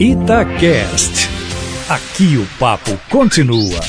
Itacast. Aqui o papo continua.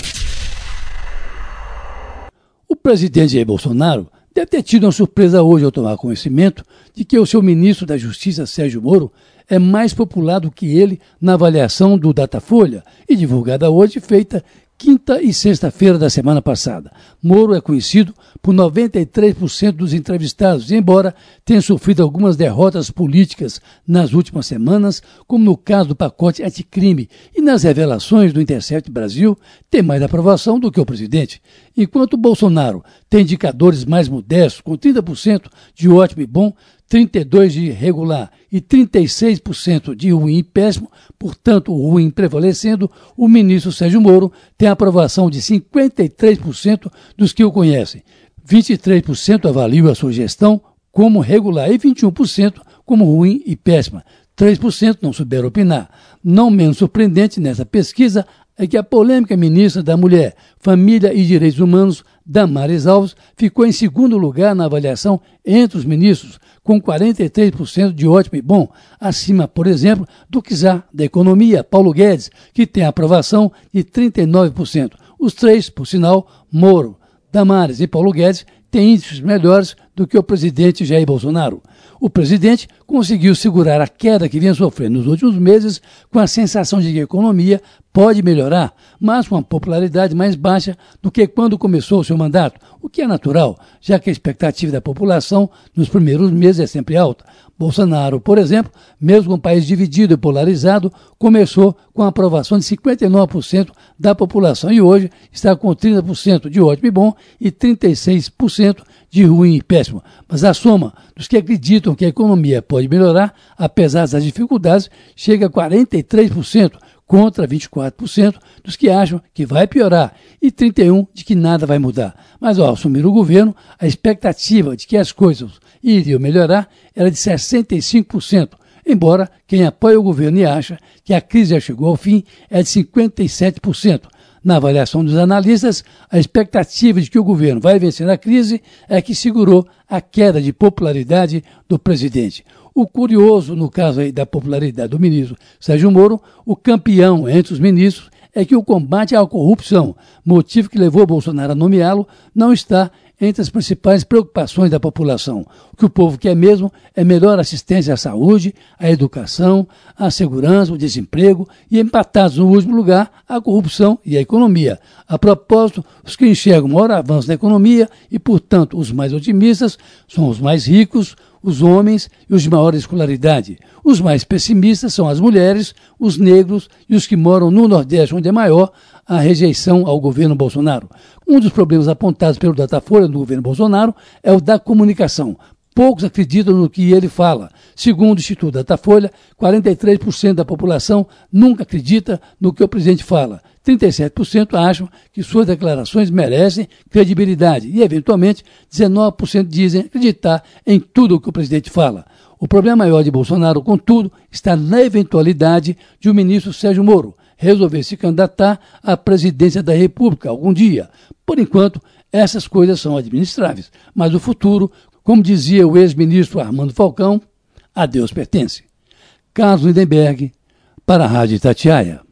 O presidente Jair Bolsonaro deve ter tido uma surpresa hoje ao tomar conhecimento de que o seu ministro da Justiça, Sérgio Moro, é mais popular do que ele na avaliação do Datafolha e divulgada hoje, feita quinta e sexta-feira da semana passada. Moro é conhecido por 93% dos entrevistados, embora tenha sofrido algumas derrotas políticas nas últimas semanas, como no caso do pacote anticrime e nas revelações do Intercept Brasil, tem mais aprovação do que o presidente. Enquanto Bolsonaro tem indicadores mais modestos, com 30% de ótimo e bom, 32% de regular e 36% de ruim e péssimo, portanto, o ruim prevalecendo, o ministro Sérgio Moro tem aprovação de 53% dos que o conhecem. 23% avaliam a sua gestão como regular e 21% como ruim e péssima. 3% não souberam opinar. Não menos surpreendente nessa pesquisa é que a polêmica ministra da Mulher, Família e Direitos Humanos, Damares Alves, ficou em segundo lugar na avaliação entre os ministros, com 43% de ótimo e bom, acima, por exemplo, do czar da Economia, Paulo Guedes, que tem aprovação de 39%. Os três, por sinal, Moro, Damares e Paulo Guedes, têm índices melhores do que o presidente Jair Bolsonaro. O presidente conseguiu segurar a queda que vinha sofrendo nos últimos meses com a sensação de que a economia pode melhorar, mas com uma popularidade mais baixa do que quando começou o seu mandato, o que é natural, já que a expectativa da população nos primeiros meses é sempre alta. Bolsonaro, por exemplo, mesmo um país dividido e polarizado, começou com a aprovação de 59% da população e hoje está com 30% de ótimo e bom e 36% de ruim e péssimo. Mas a soma dos que acreditam que a economia pode melhorar, apesar das dificuldades, chega a 43%, contra 24% dos que acham que vai piorar e 31% de que nada vai mudar. Mas ao assumir o governo, a expectativa de que as coisas iriam melhorar era de 65%, embora quem apoia o governo e acha que a crise já chegou ao fim é de 57%. Na avaliação dos analistas, a expectativa de que o governo vai vencer a crise é que segurou a queda de popularidade do presidente. O curioso, no caso aí da popularidade do ministro Sérgio Moro, o campeão entre os ministros é que o combate à corrupção, motivo que levou Bolsonaro a nomeá-lo, não está entre as principais preocupações da população. O que o povo quer mesmo é melhor assistência à saúde, à educação, à segurança, ao desemprego e, empatados no último lugar, a corrupção e a economia. A propósito, os que enxergam maior avanço na economia e, portanto, os mais otimistas são os mais ricos, os homens e os de maior escolaridade. Os mais pessimistas são as mulheres, os negros e os que moram no Nordeste, onde é maior a rejeição ao governo Bolsonaro. Um dos problemas apontados pelo Datafolha do governo Bolsonaro é o da comunicação. Poucos acreditam no que ele fala. Segundo o Instituto Datafolha, 43% da população nunca acredita no que o presidente fala. 37% acham que suas declarações merecem credibilidade e, eventualmente, 19% dizem acreditar em tudo o que o presidente fala. O problema maior de Bolsonaro, contudo, está na eventualidade de o ministro Sérgio Moro resolver se candidatar à presidência da República algum dia. Por enquanto, essas coisas são administráveis, mas o futuro, como dizia o ex-ministro Armando Falcão, a Deus pertence. Carlos Lindenberg, para a Rádio Itatiaia.